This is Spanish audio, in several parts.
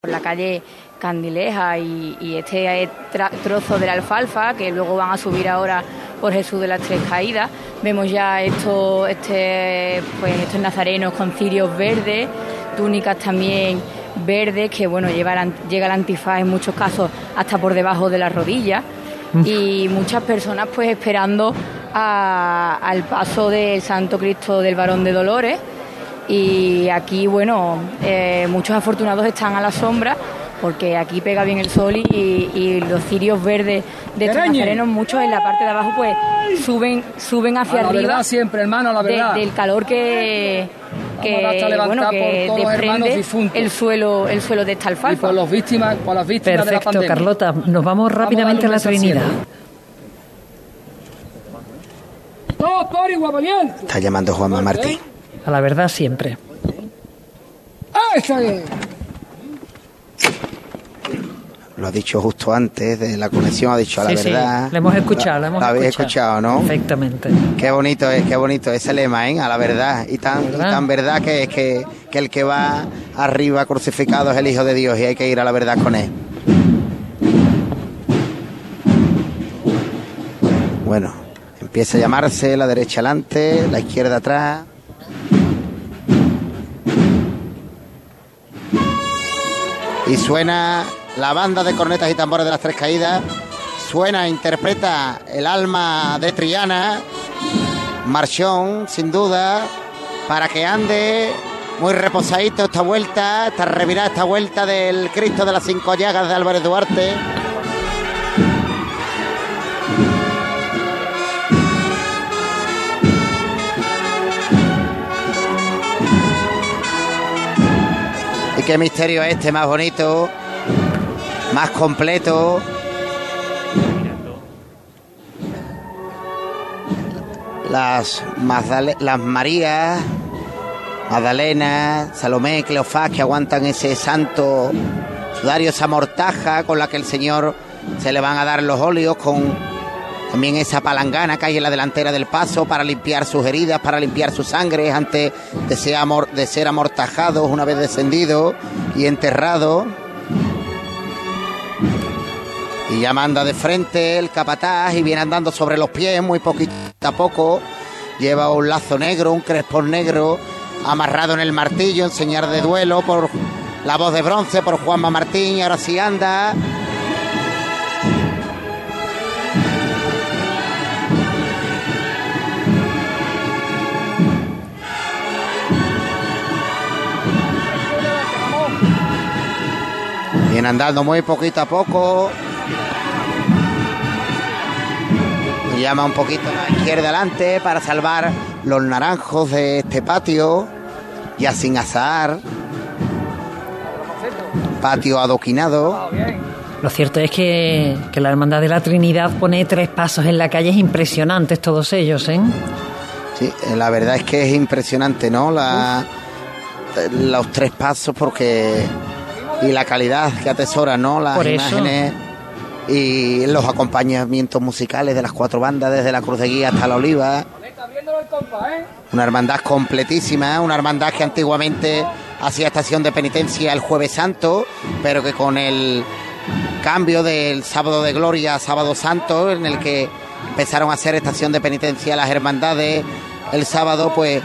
por la calle Candileja y, este trozo de la alfalfa que luego van a subir ahora por Jesús de las Tres Caídas. Vemos ya esto, este, pues estos nazarenos con cirios verdes, túnicas también verdes, que bueno, llega el antifaz en muchos casos hasta por debajo de las rodillas. Y muchas personas pues esperando al paso del Santo Cristo del Varón de Dolores y aquí, bueno, eh, muchos afortunados están a la sombra porque aquí pega bien el sol y, los cirios verdes de estos nazarenos, muchos en la parte de abajo, pues suben suben hacia la arriba. Verdad siempre, hermano, la verdad. del calor que, que bueno que desprende el suelo el suelo de esta alfalfa. Y por los víctimas, por las víctimas Perfecto, de la Carlota, nos vamos rápidamente a, la Trinidad. Está llamando Juanma Martí a la verdad siempre. Lo ha dicho justo antes de la conexión, ha dicho a la verdad. Sí, lo hemos escuchado, lo hemos habéis escuchado. ¿no? Perfectamente. Qué bonito es, qué bonito ese lema, ¿eh? A la verdad. Y tan, ¿verdad? tan verdad que es que, que el que va arriba crucificado es el Hijo de Dios y hay que ir a la verdad con él. Bueno, empieza a llamarse la derecha adelante, la izquierda atrás. Y suena la banda de cornetas y tambores de las tres caídas, suena, interpreta el alma de Triana, marchón, sin duda, para que ande muy reposadito esta vuelta, esta revirada, esta vuelta del Cristo de las Cinco Llagas de Álvarez Duarte. Qué misterio es este más bonito, más completo. Las, las Marías, Magdalena, Salomé, Cleofás que aguantan ese santo sudario, esa mortaja con la que el Señor se le van a dar los óleos con también esa palangana que hay en la delantera del paso para limpiar sus heridas, para limpiar su sangre antes de ser, amor, de ser amortajados una vez descendido y enterrado. Y ya manda de frente el capataz y viene andando sobre los pies muy poquito a poco. Lleva un lazo negro, un crespón negro amarrado en el martillo en señal de duelo por la voz de bronce por Juanma Martín y ahora sí anda Viene andando muy poquito a poco. Llama un poquito a la izquierda adelante para salvar los naranjos de este patio. Ya sin azar. Patio adoquinado. Lo cierto es que, que, la Hermandad de la Trinidad pone tres pasos en la calle, es impresionantes todos ellos, ¿eh? Sí, la verdad es que es impresionante, ¿no? La, los tres pasos porque y la calidad que atesora, ¿no? Las imágenes y los acompañamientos musicales de las cuatro bandas, desde la Cruz de Guía hasta la Oliva. Una hermandad completísima, una hermandad que antiguamente hacía estación de penitencia el Jueves Santo, pero que con el cambio del sábado de gloria a sábado santo, en el que empezaron a hacer estación de penitencia las hermandades el sábado, pues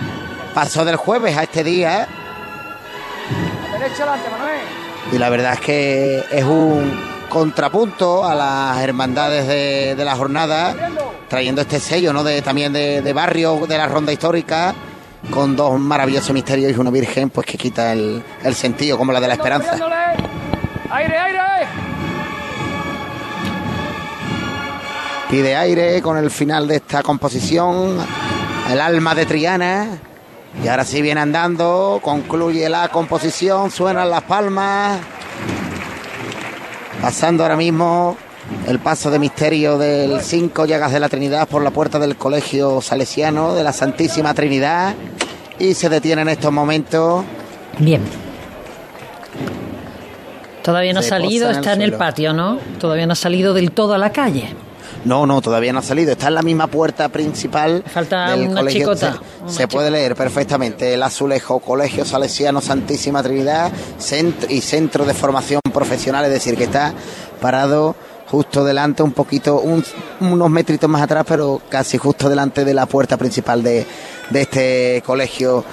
pasó del jueves a este día y la verdad es que es un contrapunto a las hermandades de, la jornada, trayendo este sello ¿no? de, también de, barrio de la ronda histórica, con dos maravillosos misterios y una virgen pues que quita el, el sentido, como la de la esperanza. ¡Aire, aire! Pide aire con el final de esta composición, el alma de Triana. Y ahora sí viene andando, concluye la composición, suenan las palmas. Pasando ahora mismo el paso de misterio del cinco llagas de la Trinidad por la puerta del Colegio Salesiano de la Santísima Trinidad. Y se detiene en estos momentos. Bien. Todavía no ha salido, está en el patio, ¿no? Todavía no ha salido del todo a la calle. No, no, todavía no ha salido. Está en la misma puerta principal Falta del una colegio. chicota, Se, una se puede leer perfectamente. El azulejo Colegio Salesiano Santísima Trinidad centro, y Centro de Formación Profesional, es decir, que está parado justo delante, un poquito, un- unos metritos más atrás, pero casi justo delante de la puerta principal de, de este colegio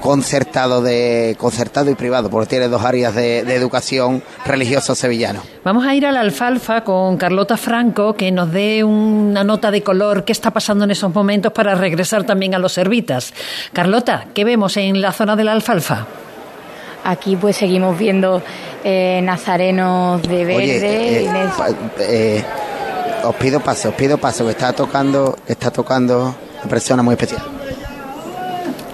concertado de concertado y privado, porque tiene dos áreas de, de educación religioso sevillano. Vamos a ir a la alfalfa con Carlota Franco, que nos dé una nota de color, qué está pasando en esos momentos para regresar también a los servitas. Carlota, ¿qué vemos en la zona de la alfalfa? Aquí pues seguimos viendo eh, nazarenos de verde. Oye, eh, y de- pa- eh, os pido paso, os pido paso, que está tocando, está tocando una persona muy especial.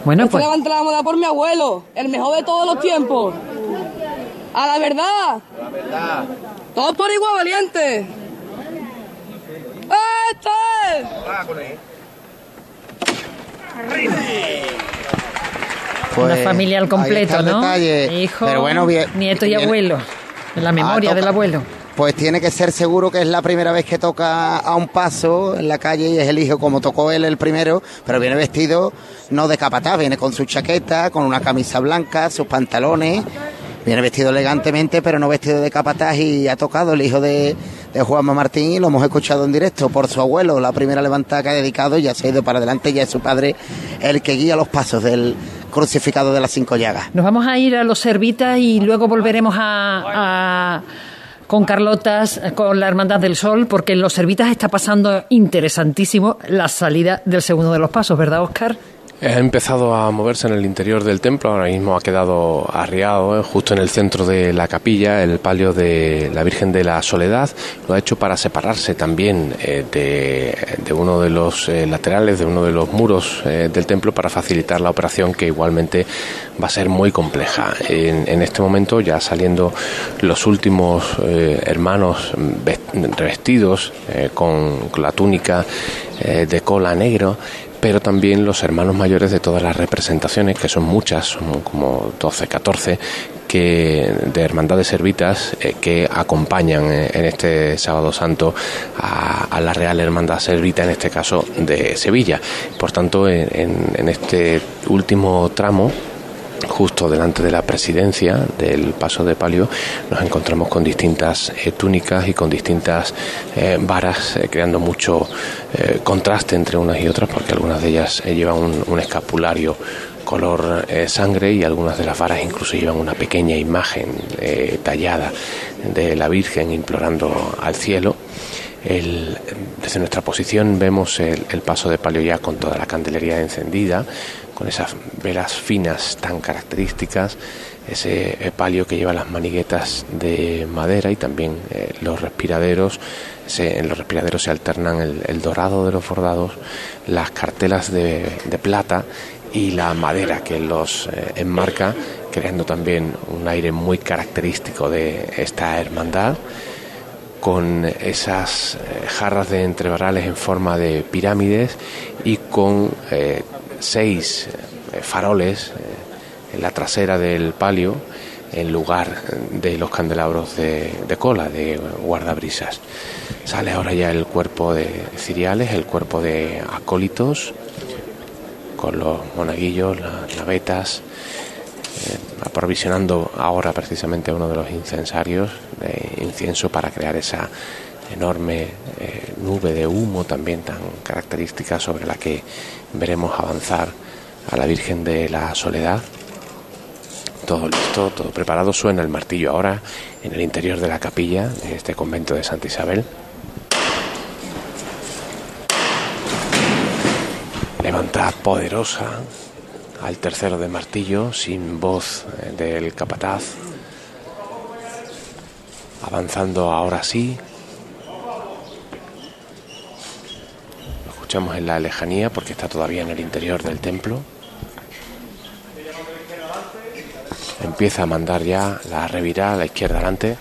Bueno, Este pues levanta la moda por mi abuelo, el mejor de todos los tiempos. A la verdad. Todos por igual valiente. ¡Este! una Pues, familia al completo, ¿no? detalle. Hijo, Pero bueno, bien, nieto y bien. abuelo. En la memoria Ah, del abuelo. Pues tiene que ser seguro que es la primera vez que toca a un paso en la calle y es el hijo como tocó él el primero, pero viene vestido no de capataz, viene con su chaqueta, con una camisa blanca, sus pantalones, viene vestido elegantemente, pero no vestido de capataz y ha tocado el hijo de, de Juanma Martín y lo hemos escuchado en directo por su abuelo, la primera levantada que ha dedicado y ya se ha ido para adelante, ya es su padre el que guía los pasos del crucificado de las cinco llagas. Nos vamos a ir a los servitas y luego volveremos a- con Carlotas, con la Hermandad del Sol, porque en los servitas está pasando interesantísimo la salida del segundo de los pasos, ¿verdad, Oscar? Ha empezado a moverse en el interior del templo, ahora mismo ha quedado arriado, eh, justo en el centro de la capilla, el palio de la Virgen de la Soledad. Lo ha hecho para separarse también eh, de, uno de los eh, laterales, de uno de los muros del templo, para facilitar la operación que igualmente va a ser muy compleja. En, este momento, ya saliendo los últimos hermanos vest- revestidos eh, con, con la túnica de cola negro, pero también los hermanos mayores de todas las representaciones, que son muchas, son como 12, 14, que, de hermandades servitas eh, que acompañan eh, en este sábado santo a, la Real Hermandad Servita, en este caso de Sevilla. Por tanto, en este último tramo, justo delante de la presidencia del paso de palio nos encontramos con distintas eh, túnicas y con distintas eh, varas eh, creando mucho contraste entre unas y otras porque algunas de ellas llevan un, escapulario color sangre y algunas de las varas incluso llevan una pequeña imagen tallada de la Virgen implorando al cielo. El- desde nuestra posición vemos el, el paso de palio ya con toda la candelería encendida, con esas velas finas tan características, ese palio que lleva las maniguetas de madera y también eh, los respiraderos. En los respiraderos se alternan el, dorado de los bordados, las cartelas de, plata y la madera que los eh, enmarca, creando también un aire muy característico de esta hermandad con esas eh, jarras de entrevarales en forma de pirámides y con seis eh, faroles eh, en la trasera del palio en lugar de los candelabros de, cola, de guardabrisas. Sale ahora ya el cuerpo de ciriales, el cuerpo de acólitos, con los monaguillos, las navetas, eh, aprovisionando ahora precisamente uno de los incensarios de incienso para crear esa enorme nube de humo también tan característica sobre la que veremos avanzar a la Virgen de la Soledad. Todo listo, todo preparado, suena el martillo ahora en el interior de la capilla de este convento de Santa Isabel. Levanta poderosa al tercero de martillo, sin voz eh, del capataz. Avanzando ahora sí. Escuchamos en la lejanía porque está todavía en el interior del templo. Empieza a mandar ya la revirada a la izquierda adelante.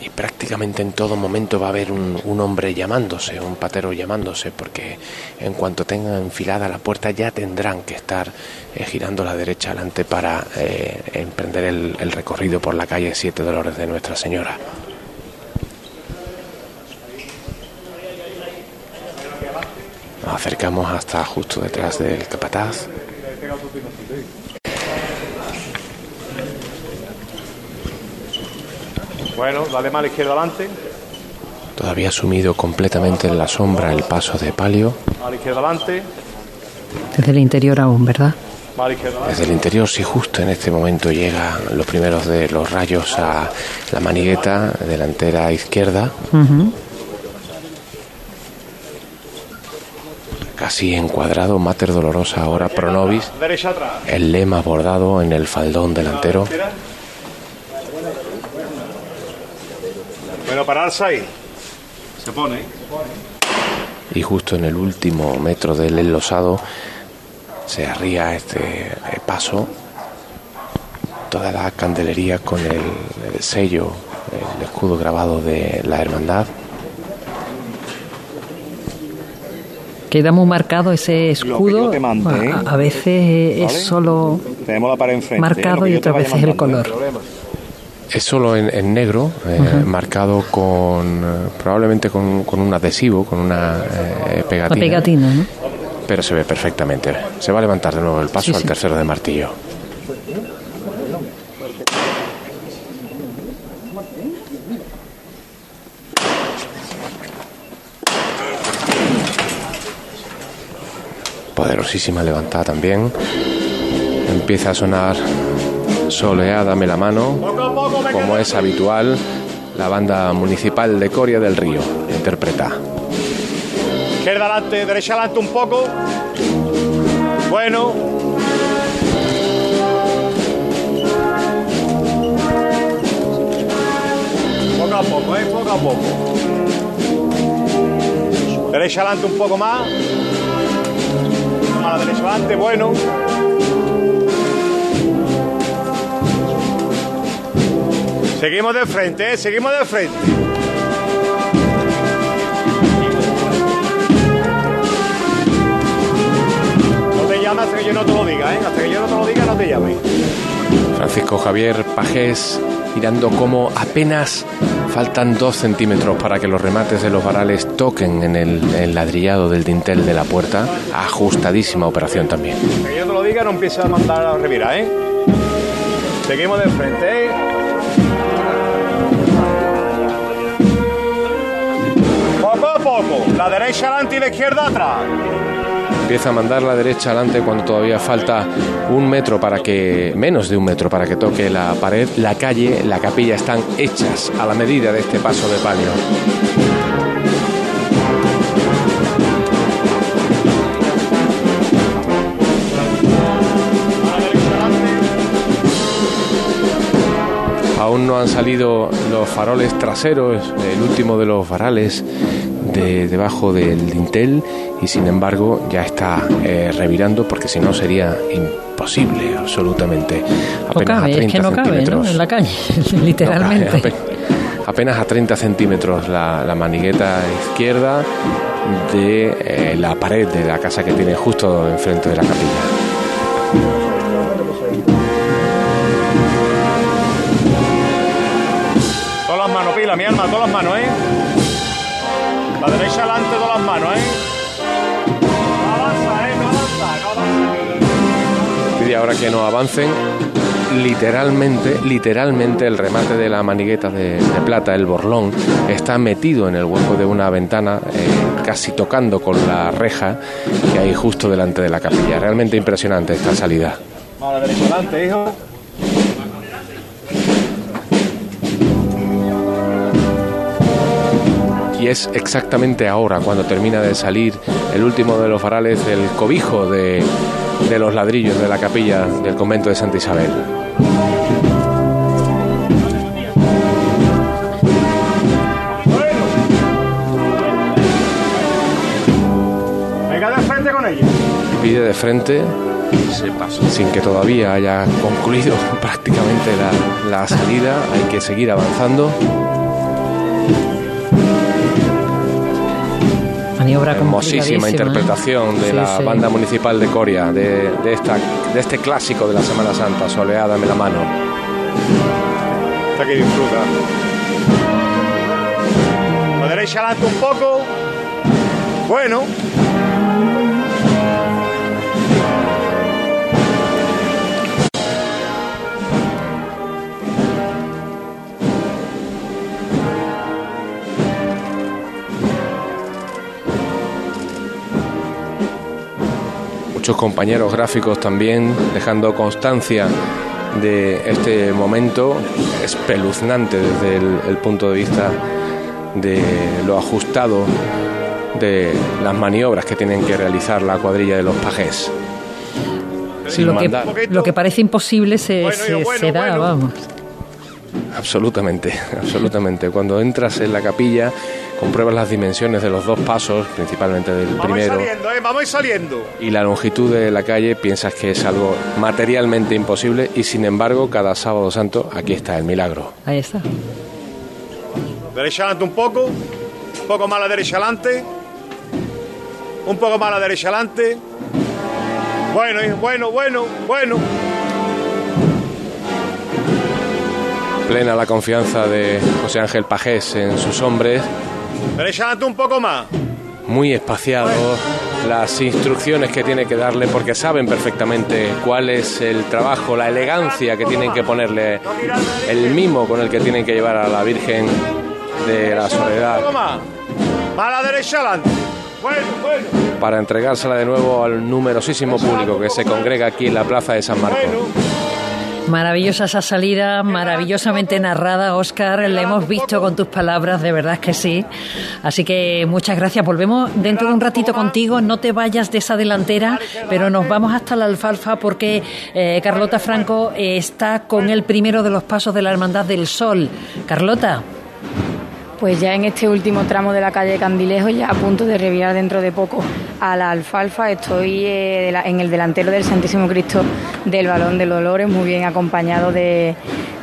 Y prácticamente en todo momento va a haber un, hombre llamándose, un patero llamándose, porque en cuanto tengan enfilada la puerta ya tendrán que estar eh, girando la derecha adelante para eh, emprender el, el recorrido por la calle Siete Dolores de Nuestra Señora. Nos acercamos hasta justo detrás del capataz. Bueno, dale la izquierda adelante. Todavía sumido completamente en la sombra el paso de palio. La izquierda adelante. Desde el interior aún, ¿verdad? Desde el interior, sí, justo en este momento llegan los primeros de los rayos a la manigueta delantera izquierda. Casi encuadrado, Mater Dolorosa ahora Pronovis. El lema bordado en el faldón delantero. Bueno, pararse ahí. Se pone. Y justo en el último metro del enlosado se arría este eh, paso. Toda la candelería con el, sello, el escudo grabado de la hermandad. Queda muy marcado ese escudo. a, veces es solo marcado y otras veces el color. Es solo en, negro, eh, marcado con eh, probablemente con, un adhesivo, con una eh, pegatina. pegatina ¿no? Pero se ve perfectamente. Se va a levantar de nuevo el paso al tercero de martillo. Poderosísima levantada también. Empieza a sonar Soleá, dame la mano, como es habitual, la banda municipal de Coria del Río interpreta. Izquierda adelante, derecha adelante un poco. Bueno. Poco a poco, eh, poco a poco. Derecha adelante un poco más. A la derecha adelante, bueno. Seguimos de frente, ¿eh? seguimos de frente. No te llames hasta que yo no te lo diga, ¿eh? Hasta que yo no te lo diga, no te llames. Francisco Javier Pajés mirando cómo apenas faltan dos centímetros para que los remates de los varales toquen en el, ladrillado del dintel de la puerta. Ajustadísima operación también. Que yo te lo diga, no empieza a mandar a la revira, ¿eh? Seguimos de frente, ¿eh? La derecha adelante y la izquierda atrás. Empieza a mandar la derecha adelante cuando todavía falta un metro para que, menos de un metro para que toque la pared. La calle, la capilla están hechas a la medida de este paso de palio. Aún no han salido los faroles traseros, el último de los varales debajo del dintel y sin embargo ya está eh, revirando porque si no sería imposible absolutamente. Apenas a 30 centímetros. En la calle, literalmente. apenas a 30 centímetros la, manigueta izquierda de eh, la pared de la casa que tiene justo enfrente de la capilla. Todas las manos, pila, mi alma, todas las manos, ¿eh? La derecha adelante de las manos, ¿eh? No avanza, ¿eh? No avanza, no avanza. Pide ahora que no avancen. Literalmente, literalmente el remate de la manigueta de, plata, el borlón, está metido en el hueco de una ventana, eh, casi tocando con la reja que hay justo delante de la capilla. Realmente impresionante esta salida. la derecha adelante, hijo. Y es exactamente ahora cuando termina de salir el último de los farales del cobijo de, de los ladrillos de la capilla del convento de Santa Isabel. Pide de frente sin que todavía haya concluido prácticamente la, la salida, hay que seguir avanzando. Maniobra Hermosísima interpretación de la banda municipal de Coria, de, de, esta, de este clásico de la Semana Santa, Soleada, dame la mano. Hasta que disfruta. Adelante un poco. Bueno. Compañeros gráficos también dejando constancia de este momento espeluznante desde el, punto de vista de lo ajustado de las maniobras que tienen que realizar la cuadrilla de los pajés. lo, que, parece imposible se, se da, vamos. Absolutamente, absolutamente. Cuando entras en la capilla compruebas las dimensiones de los dos pasos, principalmente del primero. Saliendo, ¿eh? Vamos saliendo. Y la longitud de la calle piensas que es algo materialmente imposible y sin embargo cada sábado santo aquí está el milagro. Ahí está. Derecha adelante un poco, un poco más a la derecha adelante, un poco más a la derecha adelante. Bueno, bueno, bueno, bueno. Plena la confianza de José Ángel Pajés en sus hombres Derecha un poco más. Muy espaciado las instrucciones que tiene que darle porque saben perfectamente cuál es el trabajo, la elegancia que tienen que ponerle, el mimo con el que tienen que llevar a la Virgen de la Soledad. Bueno, bueno. Para entregársela de nuevo al numerosísimo público que se congrega aquí en la plaza de San Marcos. Maravillosa esa salida, maravillosamente narrada, Oscar. La hemos visto con tus palabras, de verdad que sí. Así que muchas gracias. Volvemos dentro de un ratito contigo. No te vayas de esa delantera, pero nos vamos hasta la alfalfa porque eh, Carlota Franco está con el primero de los pasos de la Hermandad del Sol. Carlota. Pues ya en este último tramo de la calle Candilejo, ya a punto de revirar dentro de poco a la alfalfa, estoy eh, en el delantero del Santísimo Cristo del Balón de Dolores, muy bien acompañado de,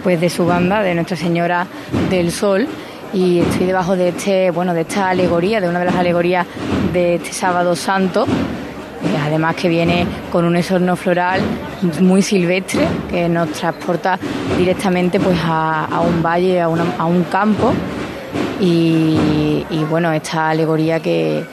pues de su banda, de Nuestra Señora del Sol. Y estoy debajo de este bueno de esta alegoría de una de las alegorías de este sábado santo eh, además que viene con un esorno floral muy silvestre que nos transporta directamente pues a, un valle a, a un campo y, bueno, esta alegoría que,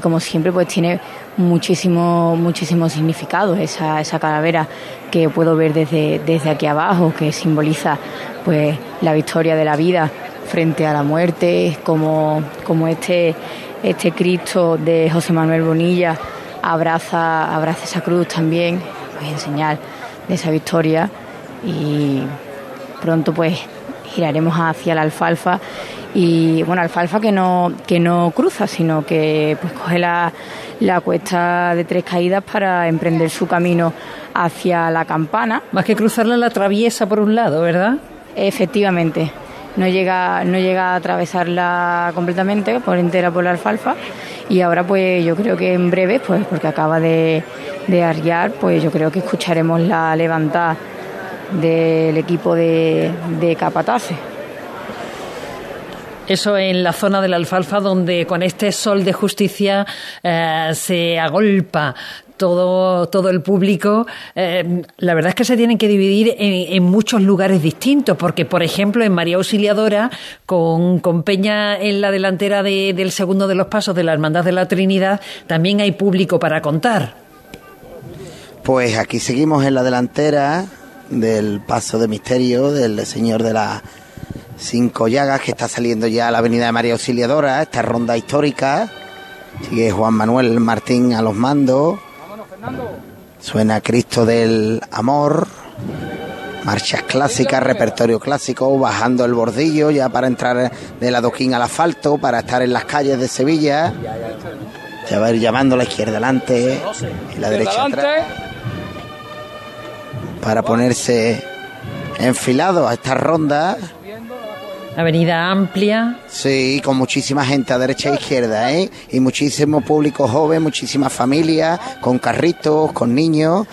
como siempre pues tiene muchísimo, muchísimo significado, esa, esa calavera que puedo ver desde, desde aquí abajo, que simboliza pues la victoria de la vida frente a la muerte, como, como este, este Cristo de José Manuel Bonilla abraza, abraza esa cruz también, pues en señal de esa victoria. Y pronto pues giraremos hacia la alfalfa y bueno, alfalfa que no, que no cruza, sino que pues coge la, la cuesta de tres caídas para emprender su camino hacia la campana. Más que cruzarla la atraviesa por un lado, ¿verdad? Efectivamente. No llega, no llega a atravesarla completamente, por entera por la alfalfa. Y ahora pues yo creo que en breve, pues porque acaba de, de arriar, pues yo creo que escucharemos la levantada del equipo de, de capataces. Eso en la zona de la alfalfa, donde con este sol de justicia eh, se agolpa todo, todo el público, eh, la verdad es que se tienen que dividir en, muchos lugares distintos, porque, por ejemplo, en María Auxiliadora, con, con Peña en la delantera del segundo de los pasos de la Hermandad de la Trinidad, también hay público para contar. Pues aquí seguimos en la delantera del paso de misterio del Señor de la Cinco Llagas, que está saliendo ya a la avenida de María Auxiliadora, esta ronda histórica. Sigue Juan Manuel Martín a los mandos. Suena Cristo del Amor. Marchas clásicas, repertorio clásico, bajando el bordillo ya para entrar de la doquín al asfalto, para estar en las calles de Sevilla. Se va a ir llamando la izquierda adelante y la derecha atrás. Para ponerse enfilado a esta ronda Avenida amplia. Sí, con muchísima gente a derecha e izquierda, ¿eh? Y muchísimo público joven, muchísimas familias, con carritos, con niños.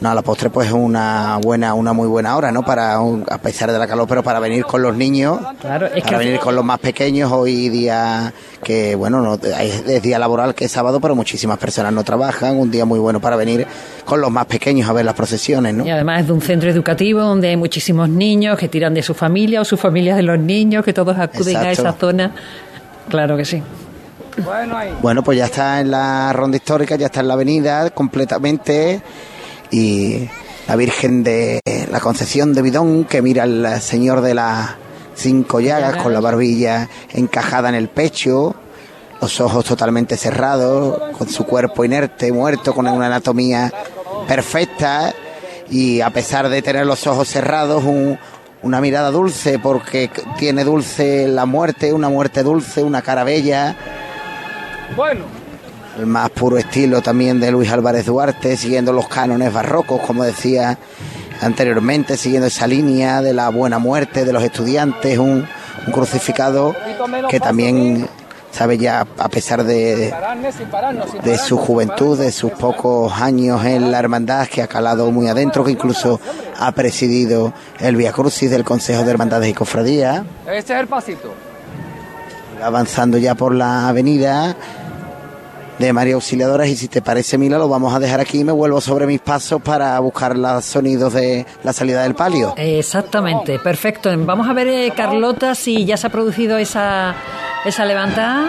No, a la postre pues es una buena, una muy buena hora, ¿no? Para, a pesar de la calor, pero para venir con los niños, claro, es para venir con los más pequeños, hoy día que, bueno, no, es día laboral que es sábado, pero muchísimas personas no trabajan, un día muy bueno para venir con los más pequeños a ver las procesiones, ¿no? Y además es de un centro educativo donde hay muchísimos niños que tiran de su familia o sus familias de los niños, que todos acuden a esa zona. Claro que sí. Bueno, pues ya está en la ronda histórica, ya está en la avenida completamente y la Virgen de la Concepción de Bidón que mira al Señor de las cinco llagas con la barbilla encajada en el pecho, los ojos totalmente cerrados, con su cuerpo inerte, muerto, con una anatomía perfecta y a pesar de tener los ojos cerrados, una mirada dulce porque tiene dulce la muerte, una muerte dulce, una cara bella. Bueno, el más puro estilo también de Luis Álvarez Duarte, siguiendo los cánones barrocos, como decía anteriormente, siguiendo esa línea de la buena muerte de los estudiantes, un, crucificado que también sabe ya a pesar de, de su juventud, de sus pocos años en la hermandad, que ha calado muy adentro, que incluso ha presidido el Via Crucis del Consejo de Hermandades y Cofradías. Este es el pasito. Avanzando ya por la avenida, de María Auxiliadoras y si te parece Mila lo vamos a dejar aquí y me vuelvo sobre mis pasos para buscar los sonidos de la salida del palio. Exactamente, perfecto. Vamos a ver eh, Carlota si ya se ha producido esa, esa levantada.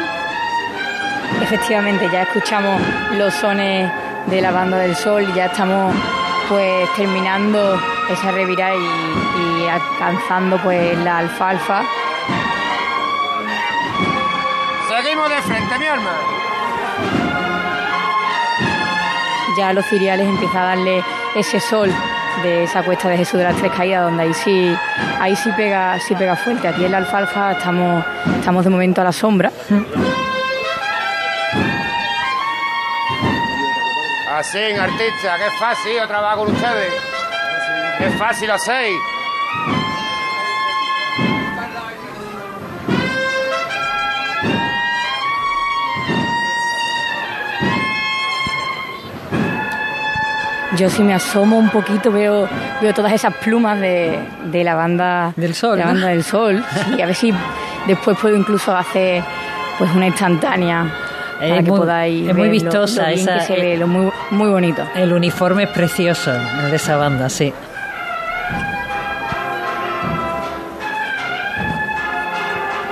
Efectivamente, ya escuchamos los sones de la banda del sol, y ya estamos pues terminando esa revirada y, y alcanzando pues la alfalfa. Seguimos de frente, mi hermano ya los ciriales empiezan a darle ese sol de esa cuesta de Jesús de las Tres Caídas, donde ahí sí, ahí sí pega, sí pega fuerte. Aquí en la alfalfa estamos, estamos de momento a la sombra. Así, artista, qué fácil trabajar con ustedes. Qué fácil hacéis. Yo si me asomo un poquito veo, veo todas esas plumas de, la banda del sol. La banda del sol. y a ver si después puedo incluso hacer pues una instantánea para que podáis es muy vistosa esa, se ve, lo muy, muy bonito. El uniforme es precioso el de esa banda, sí.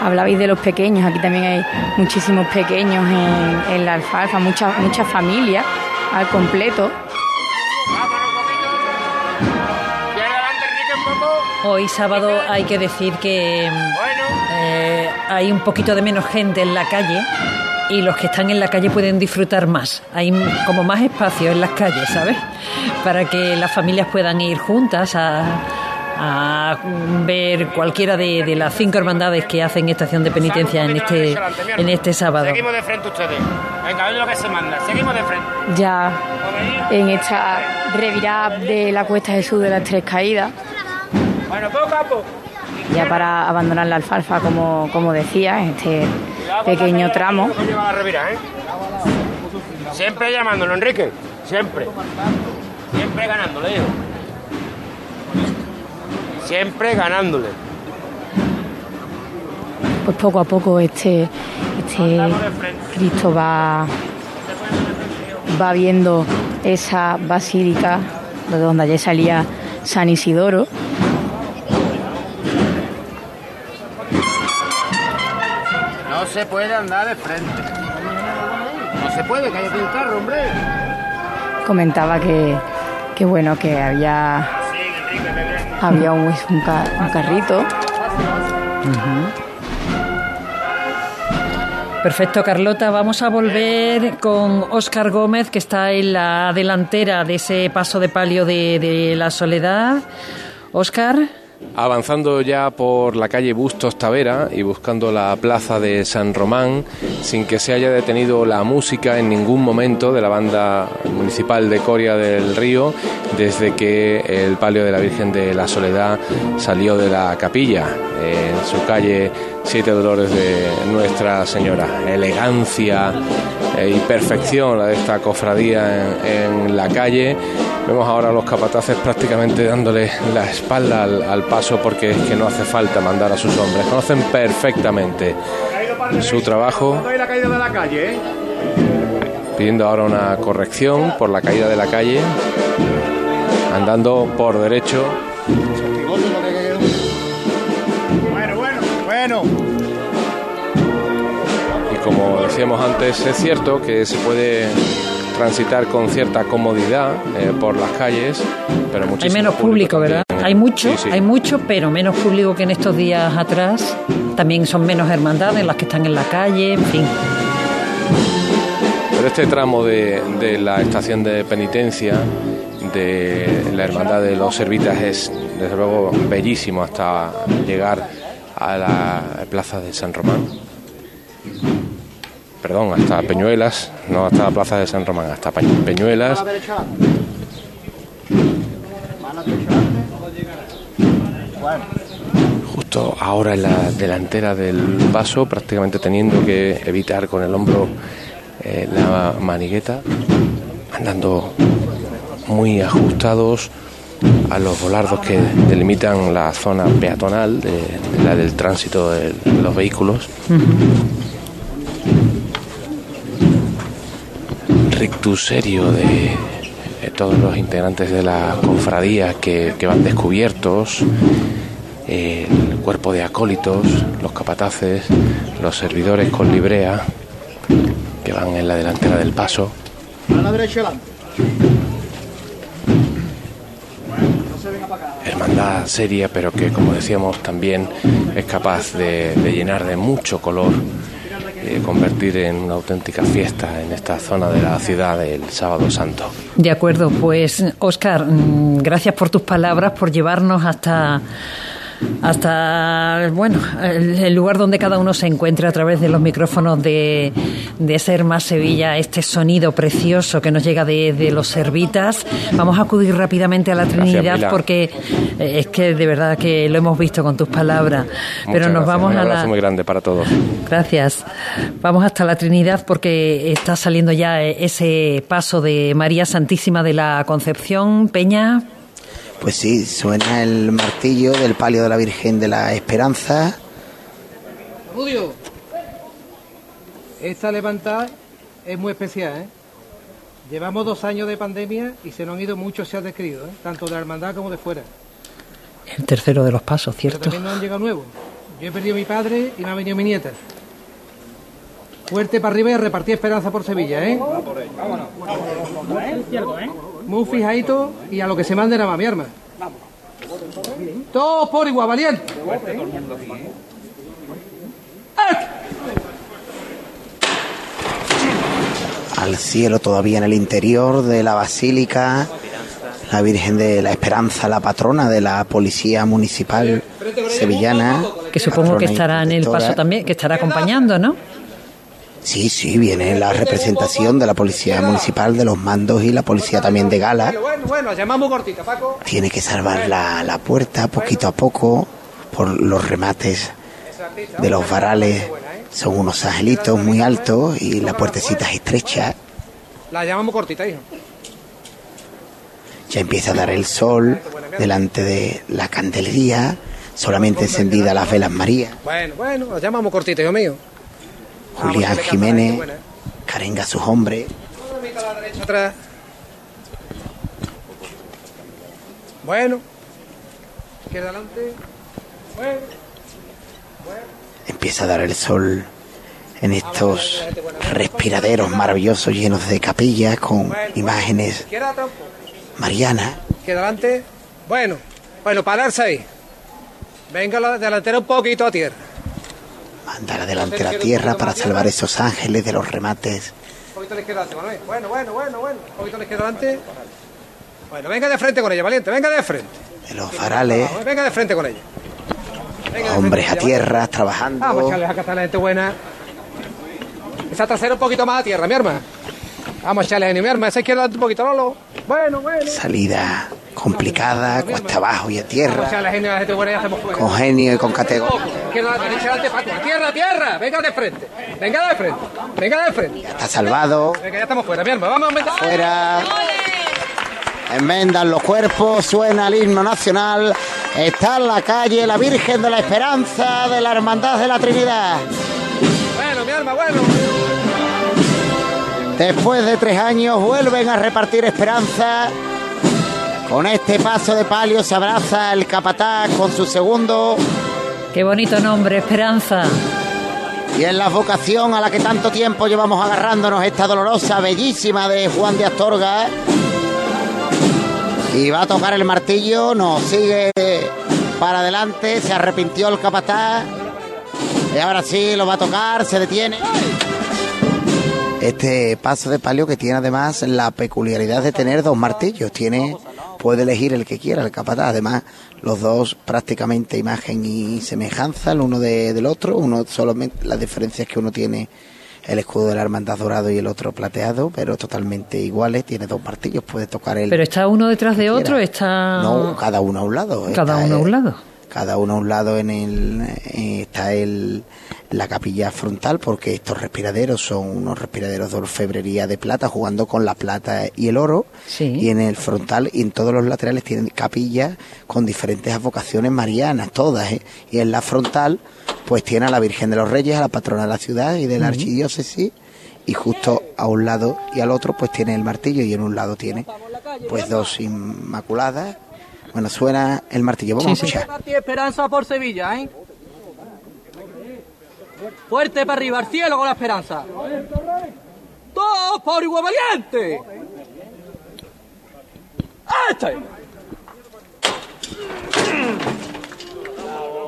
Hablabais de los pequeños, aquí también hay muchísimos pequeños en, en la alfalfa, muchas muchas familias al completo. Hoy sábado hay que decir que eh, hay un poquito de menos gente en la calle y los que están en la calle pueden disfrutar más. Hay como más espacio en las calles, ¿sabes? Para que las familias puedan ir juntas a, ver cualquiera de, las cinco hermandades que hacen estación de penitencia en este, en este sábado. Seguimos de frente ustedes. Venga, lo que se manda. Seguimos de frente. Ya en esta revirada de la Cuesta Jesús de las Tres Caídas ya para abandonar la alfalfa, como, como decía, este pequeño tramo. ¿eh? Siempre llamándolo, Enrique. Siempre. Siempre ganándole, hijo. Siempre ganándole. Pues poco a poco este, este Cristo va, va viendo esa basílica de donde ayer salía San Isidoro se puede andar de frente. No se puede, que haya que carro, hombre. Comentaba que, que bueno, que había, había un, un, carrito. Perfecto, Carlota. Vamos a volver con Óscar Gómez, que está en la delantera de ese paso de palio de, de la soledad. Óscar. Avanzando ya por la calle Bustos Tavera y buscando la plaza de San Román, sin que se haya detenido la música en ningún momento de la banda municipal de Coria del Río, desde que el palio de la Virgen de la Soledad salió de la capilla en su calle Siete Dolores de Nuestra Señora. Elegancia y perfección la de esta cofradía en, la calle. Vemos ahora a los capataces prácticamente dándole la espalda al, paso porque es que no hace falta mandar a sus hombres. Conocen perfectamente su trabajo. Pidiendo ahora una corrección por la caída de la calle. Andando por derecho. Bueno, bueno, bueno como decíamos antes, es cierto que se puede transitar con cierta comodidad eh, por las calles, pero hay menos público, ¿verdad? Hay mucho, hay mucho, pero menos público que en estos días atrás. También son menos hermandades las que están en la calle, en fin. Pero este tramo de, de la estación de penitencia de la hermandad de los servitas es desde luego bellísimo hasta llegar a la plaza de San Román perdón, hasta Peñuelas, no hasta la plaza de San Román, hasta Peñuelas. Justo ahora en la delantera del paso, prácticamente teniendo que evitar con el hombro eh, la manigueta, andando muy ajustados a los volardos que delimitan la zona peatonal de, la del tránsito de los vehículos rictus serio de, todos los integrantes de la cofradía que, van descubiertos, el cuerpo de acólitos, los capataces, los servidores con librea que van en la delantera del paso. A la derecha Hermandad seria, pero que como decíamos también es capaz de llenar de mucho color convertir en una auténtica fiesta en esta zona de la ciudad del Sábado Santo. De acuerdo, pues Oscar, mm, gracias por tus palabras, por llevarnos hasta hasta bueno el, lugar donde cada uno se encuentra a través de los micrófonos de, de Ser Más Sevilla, este sonido precioso que nos llega de, los servitas. Vamos a acudir rápidamente a la Trinidad porque eh, es que de verdad que lo hemos visto con tus palabras. Pero nos vamos a la. muy grande para todos. Gracias. Vamos hasta la Trinidad porque está saliendo ya ese paso de María Santísima de la Concepción Peña. Pues sí, suena el martillo del palio de la Virgen de la Esperanza. Rudio, esta levantada es muy especial, ¿eh? Llevamos dos años de pandemia y se nos han ido muchos se ha descrito, ¿eh? tanto de la hermandad como de fuera. El tercero de los pasos, ¿cierto? Pero también nos han llegado nuevos. Yo he perdido a mi padre y me ha venido mi nieta. Fuerte para arriba y repartí esperanza por Sevilla, ¿eh? Vámonos. ¿eh? Muy fijadito y a lo que se mande nada más, mi arma. Todos por igual, valiente. Al cielo todavía en el interior de la basílica, la Virgen de la Esperanza, la patrona de la Policía Municipal Sevillana. Que supongo que estará en el paso también, que estará acompañando, ¿no? Sí, sí, viene la representación de la Policía Municipal, de los mandos y la Policía también de Gala. Bueno, bueno, llamamos cortita, Paco. Tiene que salvar la, la puerta poquito a poco por los remates de los varales. Son unos angelitos muy altos y la puertecita es estrecha. La llamamos cortita, hijo. Ya empieza a dar el sol delante de la candelería, solamente encendida las velas María. Bueno, bueno, la llamamos cortita, hijo mío. Julián Jiménez, carenga a sus hombres. Bueno, izquierda adelante. Bueno, Empieza a dar el sol en estos respiraderos maravillosos llenos de capillas con imágenes marianas. Izquierda adelante. Bueno, bueno, pararse ahí. Venga la delantera un poquito a tierra. Manda la delantera a tierra para salvar esos ángeles de los remates. Un poquito Manuel. Bueno, bueno, bueno, bueno. Un poquito le adelante. Bueno, venga de frente con ella, valiente, venga de frente. De los farales. Venga de frente con ella. Hombres a tierra, trabajando. Vamos a echarle a la gente buena. Esa trasera un poquito más a tierra, mi arma. Vamos a mi arma. Esa izquierda un poquito, Lolo. Bueno, bueno. Salida complicada, cuesta abajo y a tierra, con genio y con categoría. Tierra, tierra, venga de frente, venga de frente, venga de frente. Ya está salvado. Venga, ya estamos fuera, mi hermano, vamos a meter. Fuera. Enmendan los cuerpos, suena el himno nacional. Está en la calle la Virgen de la Esperanza de la Hermandad de la Trinidad. Bueno, mi alma, bueno. Después de tres años vuelven a repartir esperanza. Con este paso de palio se abraza el capataz con su segundo Qué bonito nombre, Esperanza. y en la vocación a la que tanto tiempo llevamos agarrándonos esta dolorosa, bellísima de Juan de Astorga. Y va a tocar el martillo, nos sigue para adelante, se arrepintió el capataz. Y ahora sí lo va a tocar, se detiene. Este paso de palio que tiene además la peculiaridad de tener dos martillos. Tiene, puede elegir el que quiera el capataz. Además, los dos prácticamente imagen y semejanza el uno de- del otro. Uno solamente, la diferencia es que uno tiene el escudo de la hermandad dorado y el otro plateado, pero totalmente iguales. Tiene dos martillos, puede tocar el. Pero está uno detrás de otro, está... No, cada uno a un lado. Cada uno a un lado. Cada uno a un lado en el eh, está el la capilla frontal porque estos respiraderos son unos respiraderos de orfebrería de plata jugando con la plata y el oro Sí. y en el frontal y en todos los laterales tienen capillas con diferentes advocaciones marianas todas ¿eh? y en la frontal pues tiene a la Virgen de los Reyes a la patrona de la ciudad y de la archidiócesis y justo a un lado y al otro pues tiene el martillo y en un lado tiene pues dos inmaculadas bueno suena el martillo vamos Sí, a sí. escuchar Martí Esperanza por Sevilla, ¿eh? Fuerte para arriba, al cielo con la esperanza. ¡Todos por igual valiente! ¡Este!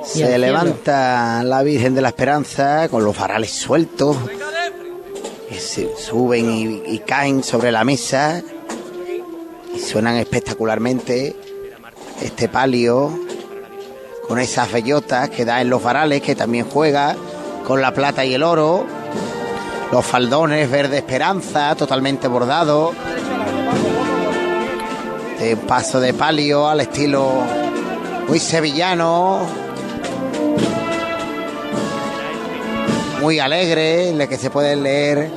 Se levanta la Virgen de la Esperanza con los farales sueltos que se suben y, y caen sobre la mesa y suenan espectacularmente este palio con esas bellotas que da en los varales que también juega con la plata y el oro los faldones verde esperanza totalmente bordados de paso de palio al estilo muy sevillano muy alegre, en la que se puede leer,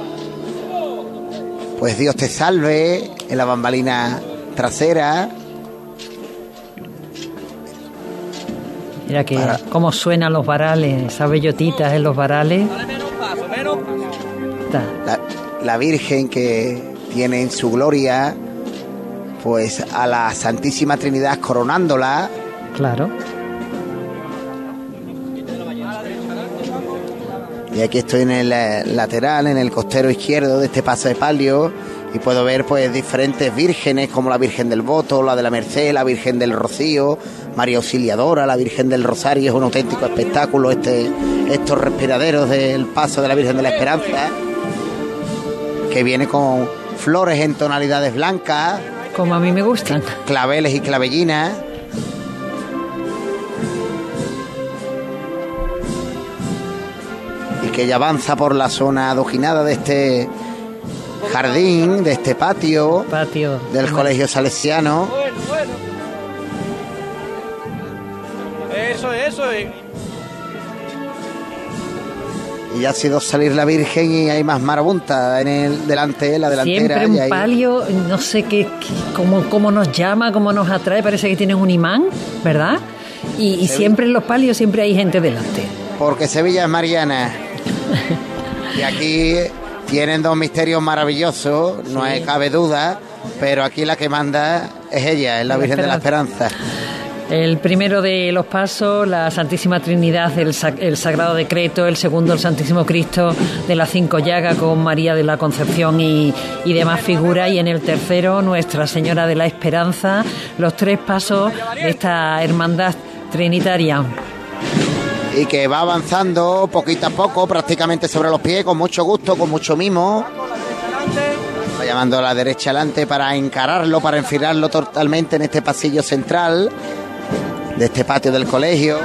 pues Dios te salve, en la bambalina trasera. Mira que Para- cómo suenan los varales, esas bellotitas en los varales. La, la Virgen que tiene en su gloria, pues a la Santísima Trinidad coronándola, Claro. y aquí estoy en el eh, lateral, en el costero izquierdo de este paso de palio, y puedo ver pues diferentes vírgenes como la Virgen del Voto, la de la Merced, la Virgen del Rocío, María Auxiliadora, la Virgen del Rosario, es un auténtico espectáculo este, estos respiraderos del paso de la Virgen de la Esperanza, que viene con flores en tonalidades blancas, Como a mí me gustan. claveles y clavellinas. Y que ya avanza por la zona adoquinada de este jardín, de este patio Patio. del colegio salesiano. Bueno, bueno. Eso es, eso es. Y ya ha sido salir la Virgen y hay más marabunta en el delante, la delantera. Siempre y un hay- palio, no sé qué, qué- cómo, cómo nos llama, cómo nos atrae, parece que tienen un imán, ¿verdad? Y, y siempre en los palios siempre hay gente delante. Porque Sevilla es Mariana. Y aquí tienen dos misterios maravillosos, no cabe duda, pero aquí la que manda es ella, es la La Virgen de la Esperanza. El primero de los pasos, la Santísima Trinidad, el Sagrado Decreto, el segundo, el Santísimo Cristo de las Cinco Llagas con María de la Concepción y, y demás figuras, y en el tercero, Nuestra Señora de la Esperanza, los tres pasos de esta hermandad trinitaria. Y que va avanzando poquito a poco, prácticamente sobre los pies, con mucho gusto, con mucho mimo. Va llamando a la derecha adelante para encararlo, para enfilarlo totalmente en este pasillo central de este patio del colegio.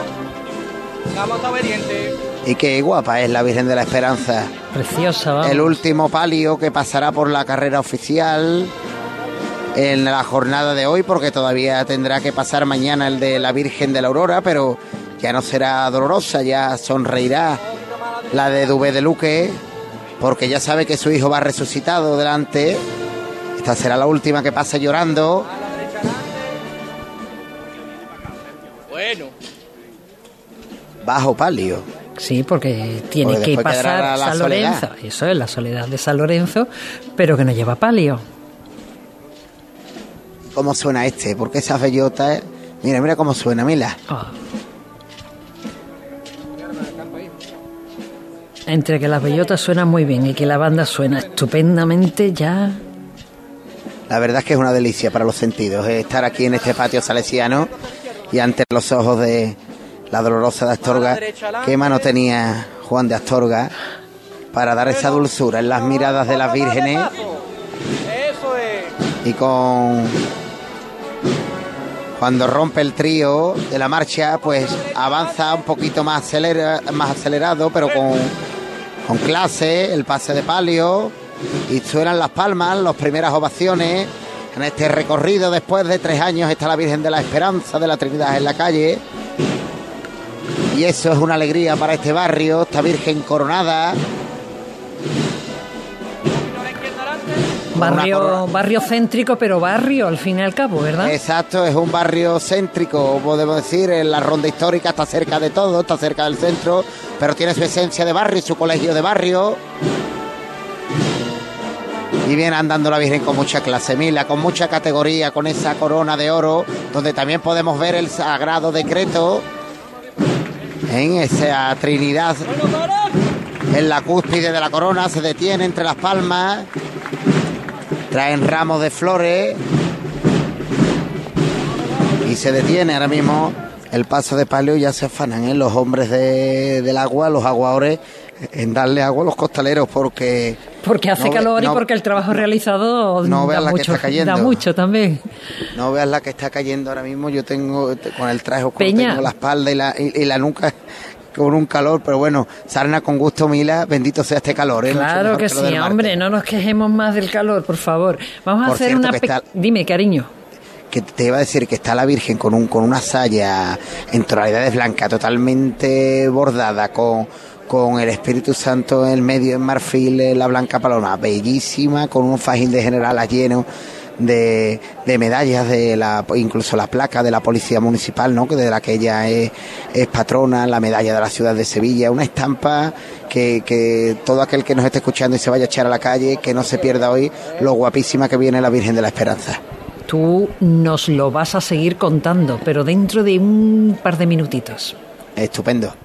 Vamos a obediente. Y qué guapa es la Virgen de la Esperanza. Preciosa, vamos. El último palio que pasará por la carrera oficial. en la jornada de hoy, porque todavía tendrá que pasar mañana el de la Virgen de la Aurora, pero ya no será dolorosa, ya sonreirá la de Dubé de Luque, porque ya sabe que su hijo va resucitado delante. Esta será la última que pase llorando. Bueno. Bajo palio. Sí, porque tiene que pasar San Lorenzo. Eso es la soledad de San Lorenzo, pero que no lleva palio. ¿Cómo suena este? Porque esa bellota... Mira, mira cómo suena, mira. Ah. Entre que las bellotas suenan muy bien y que la banda suena estupendamente, ya. La verdad es que es una delicia para los sentidos eh, estar aquí en este patio salesiano y ante los ojos de la dolorosa de Astorga. ¿Qué mano tenía Juan de Astorga para dar esa dulzura en las miradas de las vírgenes? Y con. Cuando rompe el trío de la marcha, pues avanza un poquito más, más acelerado, pero con con clase, el pase de palio y suenan las palmas, las primeras ovaciones. En este recorrido, después de tres años, está la Virgen de la Esperanza de la Trinidad en la calle. Y eso es una alegría para este barrio, esta Virgen coronada. Barrio, barrio céntrico, pero barrio al fin y al cabo, ¿verdad? Exacto, es un barrio céntrico, podemos decir, en la ronda histórica está cerca de todo, está cerca del centro, pero tiene su esencia de barrio, su colegio de barrio. Y viene andando la Virgen con mucha clase, Mila, con mucha categoría, con esa corona de oro, donde también podemos ver el sagrado decreto en esa Trinidad. En la cúspide de la corona se detiene entre las palmas, traen ramos de flores y se detiene ahora mismo el paso de palio ya se afanan ¿eh? los hombres del agua, los aguadores, en darle agua a los costaleros porque... Porque hace calor y porque el trabajo realizado no veas la que está cayendo. da mucho también. No veas la que está cayendo ahora mismo. Yo tengo con el traje oscuro, tengo la espalda y la, y, la nuca con un calor, pero bueno, sarna con gusto Mila, bendito sea este calor. ¿eh? Claro que sí, hombre, no nos quejemos más del calor, por favor. Vamos a hacer una... Dime, cariño que te iba a decir que está la Virgen con, un, con una saya en tonalidades blancas, totalmente bordada, con, con el Espíritu Santo en el medio en marfil, la blanca paloma, bellísima, con un fajín de general lleno de, de, medallas, de la, incluso la placa de la Policía Municipal, ¿no? que de la que ella es, es, patrona, la medalla de la ciudad de Sevilla, una estampa que, que todo aquel que nos esté escuchando y se vaya a echar a la calle, que no se pierda hoy lo guapísima que viene la Virgen de la Esperanza. Tú nos lo vas a seguir contando, pero dentro de un par de minutitos. Estupendo.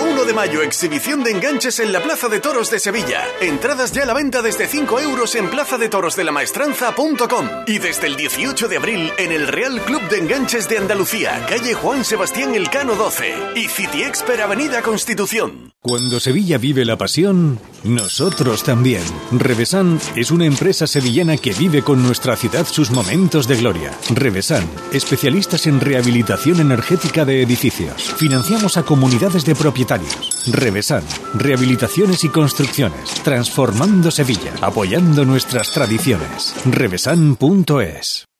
mayo, exhibición de enganches en la Plaza de Toros de Sevilla. Entradas ya a la venta desde 5 euros en plazadetorosdelamaestranza.com y desde el 18 de abril en el Real Club de Enganches de Andalucía, calle Juan Sebastián Elcano 12 y City Expert Avenida Constitución. Cuando Sevilla vive la pasión, nosotros también. Revesan es una empresa sevillana que vive con nuestra ciudad sus momentos de gloria. Revesan, especialistas en rehabilitación energética de edificios. Financiamos a comunidades de propietarios. Revesan, rehabilitaciones y construcciones, transformando Sevilla, apoyando nuestras tradiciones. Revesan.es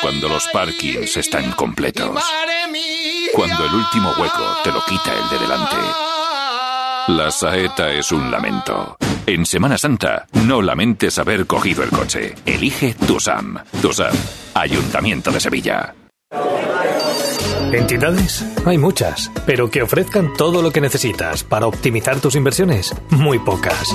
Cuando los parkings están completos. Cuando el último hueco te lo quita el de delante. La saeta es un lamento. En Semana Santa, no lamentes haber cogido el coche. Elige TUSAM. TUSAM, Ayuntamiento de Sevilla. ¿Entidades? Hay muchas, pero que ofrezcan todo lo que necesitas para optimizar tus inversiones, muy pocas.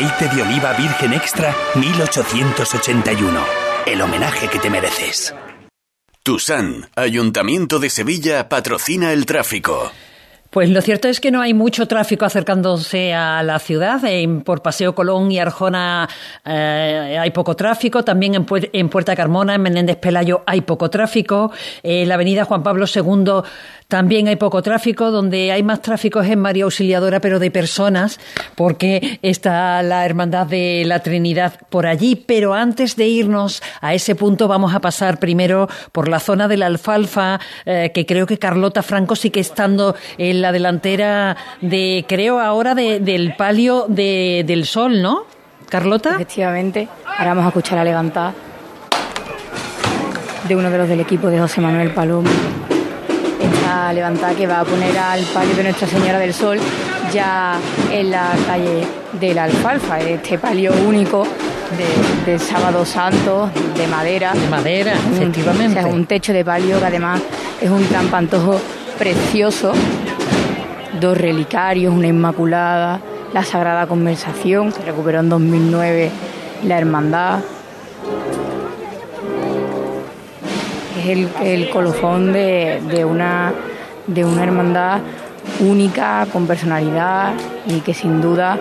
Aceite de oliva virgen extra 1881. El homenaje que te mereces. Tusan, Ayuntamiento de Sevilla, patrocina el tráfico. Pues lo cierto es que no hay mucho tráfico acercándose a la ciudad. por Paseo Colón y Arjona eh, hay poco tráfico. También en, Puerta Carmona, en Menéndez Pelayo, hay poco tráfico. En la avenida Juan Pablo II también hay poco tráfico. Donde hay más tráfico es en María Auxiliadora, pero de personas, porque está la Hermandad de la Trinidad por allí. Pero antes de irnos a ese punto, vamos a pasar primero por la zona de la Alfalfa, eh, que creo que Carlota Franco sigue estando en la delantera de, creo ahora, del palio de, del sol, ¿no? Carlota. Efectivamente. Ahora vamos a escuchar a levantar de uno de los del equipo de José Manuel Palomo. Esta levantada que va a poner al palio de Nuestra Señora del Sol ya en la calle de la Alfalfa, este palio único de, Sábado Santo, de madera. De madera, efectivamente. es un techo de palio que además es un trampantojo precioso dos relicarios, una Inmaculada, la Sagrada Conversación, que recuperó en 2009 la Hermandad. Es el, colofón de, una, de una hermandad única, con personalidad y que sin duda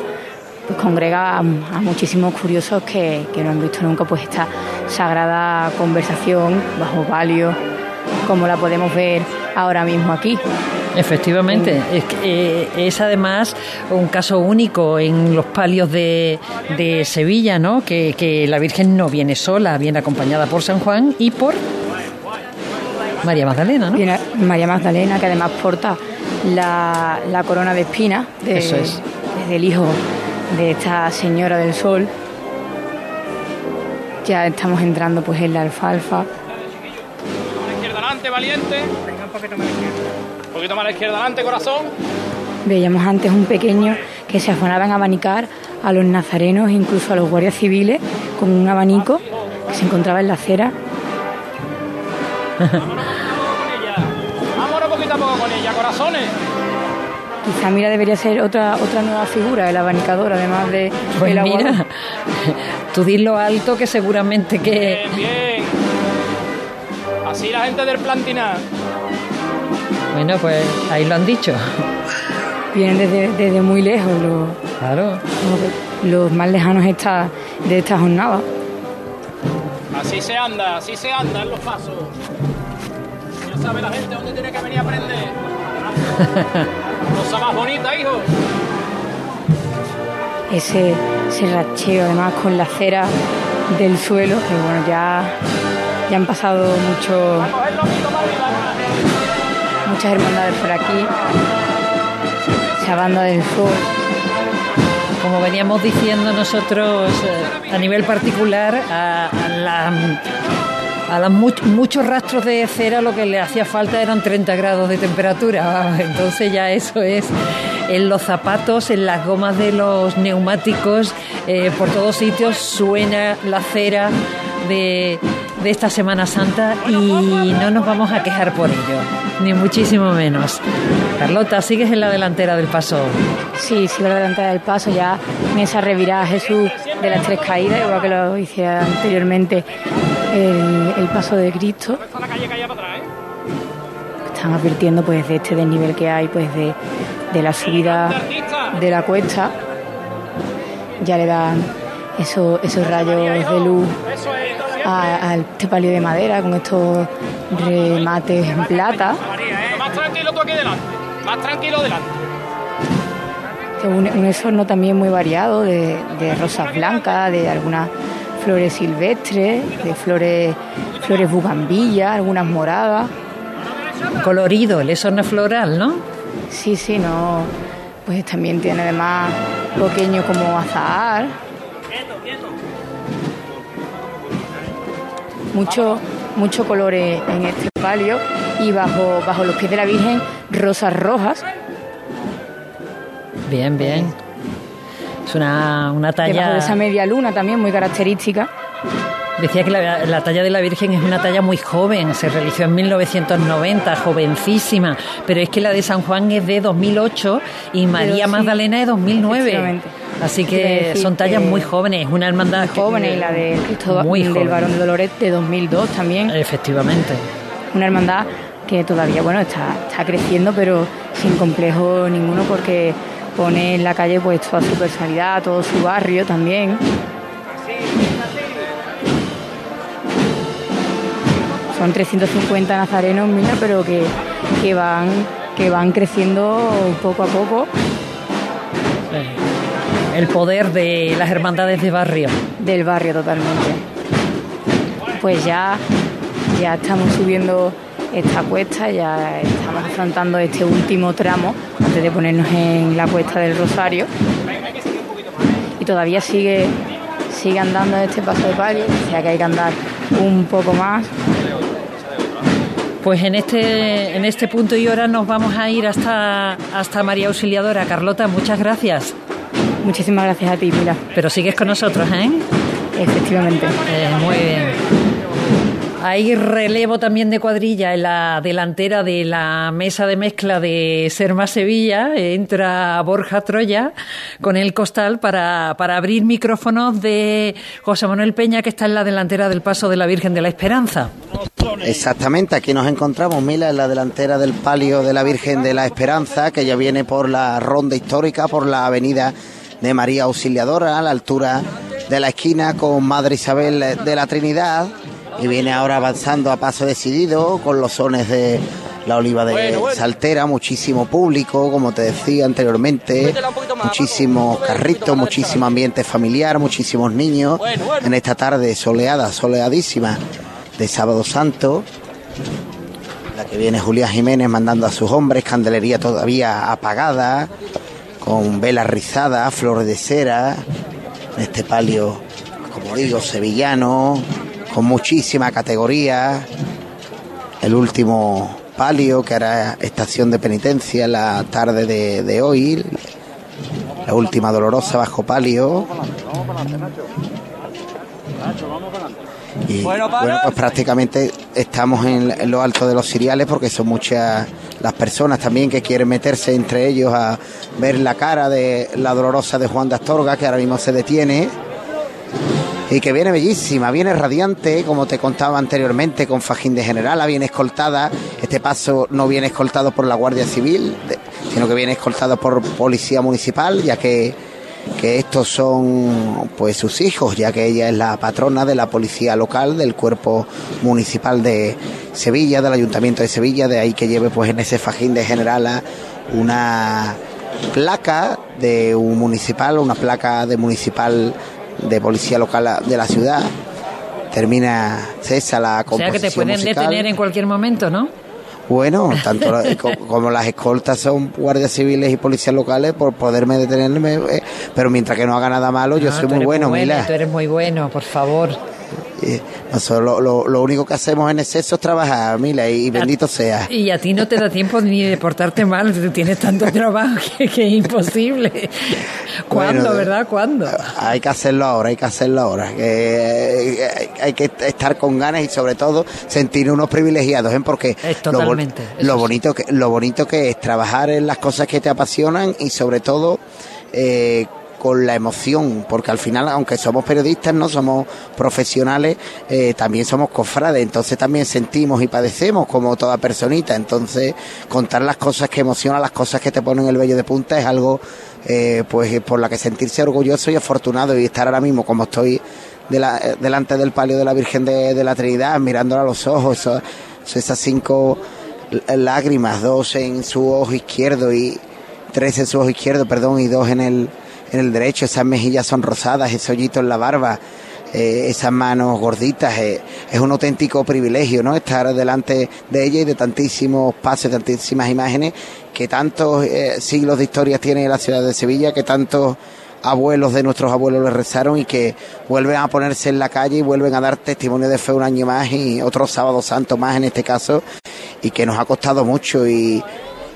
pues, congrega a, muchísimos curiosos que, que, no han visto nunca pues esta sagrada conversación bajo palio, como la podemos ver ahora mismo aquí. Efectivamente, es, eh, es, además un caso único en los palios de, de Sevilla, ¿no? Que, la Virgen no viene sola, viene acompañada por San Juan y por María Magdalena, ¿no? Viene María Magdalena, que además porta la, la corona de espina de, Eso es. del hijo de esta Señora del Sol. Ya estamos entrando pues en la alfalfa. izquierda adelante, valiente. Venga un poquito más izquierda. Un poquito más a la izquierda, adelante, corazón. Veíamos antes un pequeño que se afanaban a abanicar a los nazarenos, incluso a los guardias civiles, con un abanico que se encontraba en la acera. Vámonos poquito a poco con ella, corazones. Quizá mira debería ser otra otra nueva figura, el abanicador, además de pues mira, tú lo alto que seguramente que bien, bien. Así la gente del plantinar. Bueno, pues ahí lo han dicho. Vienen desde, muy lejos los, claro. los, más lejanos esta, de esta jornada. Así se anda, así se anda en los pasos. Sabe la gente dónde tiene que venir a aprender. Cosa más bonita, hijo. Ese, ese racheo además con la cera del suelo, que bueno, ya, ya han pasado mucho muchas hermandades por aquí. Esa banda del sur. Como veníamos diciendo nosotros eh, a nivel particular, a, a, muchos rastros de cera lo que le hacía falta eran 30 grados de temperatura. Entonces ya eso es en los zapatos, en las gomas de los neumáticos, eh, por todos sitios suena la cera de, de esta Semana Santa y no nos vamos a quejar por ello, ni muchísimo menos. Carlota, ¿sigues en la delantera del paso? Sí, sigo la delantera del paso, ya en esa revirada Jesús de las tres caídas, igual que lo hice anteriormente, el, paso de Cristo. Están advirtiendo pues de este desnivel que hay, pues de, de la subida de la cuesta. Ya le dan esos, esos rayos de luz a, este palio de madera con estos remates en plata. Más tranquilo tú aquí delante, más tranquilo delante. Un, un exorno también muy variado de, de rosas blancas, de algunas flores silvestres, de flores, flores bugambilla, algunas moradas. Colorido, el exorno floral, ¿no? Sí, sí, no. Pues también tiene además pequeño como azahar. mucho, mucho color en este palio y bajo, bajo los pies de la Virgen rosas rojas. Bien, bien. Es una, una talla. de esa media luna también muy característica. Decía que la, talla de la Virgen es una talla muy joven, se realizó en 1990, jovencísima, pero es que la de San Juan es de 2008 y María Magdalena es de 2009. Así que son tallas muy jóvenes, una hermandad joven y la de muy del Barón de Dolores de 2002 también. Efectivamente. Una hermandad que todavía bueno está, está creciendo, pero sin complejo ninguno porque pone en la calle pues toda su personalidad, todo su barrio también. Son 350 nazarenos, mira, pero que, que van que van creciendo poco a poco el poder de las hermandades de barrio. Del barrio totalmente. Pues ya, ya estamos subiendo esta cuesta, ya estamos afrontando este último tramo antes de ponernos en la cuesta del Rosario. Y todavía sigue, sigue andando este paso de palio, o sea que hay que andar un poco más. Pues en este, en este punto y hora nos vamos a ir hasta, hasta María Auxiliadora. Carlota, muchas gracias. Muchísimas gracias a ti, Pilar. Pero sigues con nosotros, ¿eh? Efectivamente. Eh, muy bien. Hay relevo también de cuadrilla en la delantera de la mesa de mezcla de Serma Sevilla. Entra Borja Troya con el costal para, para abrir micrófonos de José Manuel Peña, que está en la delantera del paso de la Virgen de la Esperanza. Exactamente, aquí nos encontramos, Mila, en la delantera del palio de la Virgen de la Esperanza, que ya viene por la ronda histórica, por la avenida de María Auxiliadora, a la altura de la esquina con Madre Isabel de la Trinidad y viene ahora avanzando a paso decidido con los sones de la oliva de Saltera, muchísimo público, como te decía anteriormente, muchísimos carritos, muchísimo ambiente familiar, muchísimos niños en esta tarde soleada, soleadísima de Sábado Santo. La que viene Julián Jiménez mandando a sus hombres, candelería todavía apagada, con velas rizadas, flores de cera, este palio, como digo, sevillano, con muchísima categoría. El último palio, que hará estación de penitencia la tarde de, hoy. La última dolorosa bajo palio. Y bueno, pues prácticamente estamos en, lo alto de los ciriales porque son muchas las personas también que quieren meterse entre ellos a ver la cara de la dolorosa de Juan de Astorga, que ahora mismo se detiene y que viene bellísima, viene radiante, como te contaba anteriormente, con fajín de generala, viene escoltada. Este paso no viene escoltado por la Guardia Civil, sino que viene escoltado por Policía Municipal, ya que, que estos son pues sus hijos, ya que ella es la patrona de la Policía Local, del Cuerpo Municipal de Sevilla, del Ayuntamiento de Sevilla, de ahí que lleve pues en ese fajín de generala una placa de un municipal, una placa de municipal de policía local de la ciudad. Termina cesa la composición O sea que te pueden detener en cualquier momento, ¿no? Bueno, tanto como las escoltas son guardias civiles y policías locales, por poderme detenerme, eh, pero mientras que no haga nada malo, yo soy muy bueno, Mila. Tú eres muy bueno, por favor. Lo, lo, único que hacemos en exceso es trabajar, Mila, y bendito sea. Y a ti no te da tiempo ni de portarte mal, tienes tanto trabajo que, es imposible. ¿Cuándo, verdad? ¿Cuándo? Hay que hacerlo ahora, hay que hacerlo ahora. Que, hay que estar con ganas y sobre todo sentir unos privilegiados, ¿eh? porque totalmente, lo, bonito que, lo bonito que es trabajar en las cosas que te apasionan y sobre todo eh, con la emoción, porque al final, aunque somos periodistas, no somos profesionales, eh, también somos cofrades, entonces también sentimos y padecemos como toda personita, entonces contar las cosas que emocionan, las cosas que te ponen el vello de punta es algo eh, pues por la que sentirse orgulloso y afortunado y estar ahora mismo como estoy delante del palio de la Virgen de, la Trinidad, mirándola a los ojos, esas cinco lágrimas, dos en su ojo izquierdo y tres en su ojo izquierdo, perdón, y dos en el en el derecho, esas mejillas son rosadas, ese hoyito en la barba, eh, esas manos gorditas, eh, es un auténtico privilegio, ¿no? Estar delante de ella y de tantísimos pases, tantísimas imágenes que tantos eh, siglos de historia tiene la ciudad de Sevilla, que tantos abuelos de nuestros abuelos le rezaron y que vuelven a ponerse en la calle y vuelven a dar testimonio de fe un año más y otro sábado santo más en este caso y que nos ha costado mucho y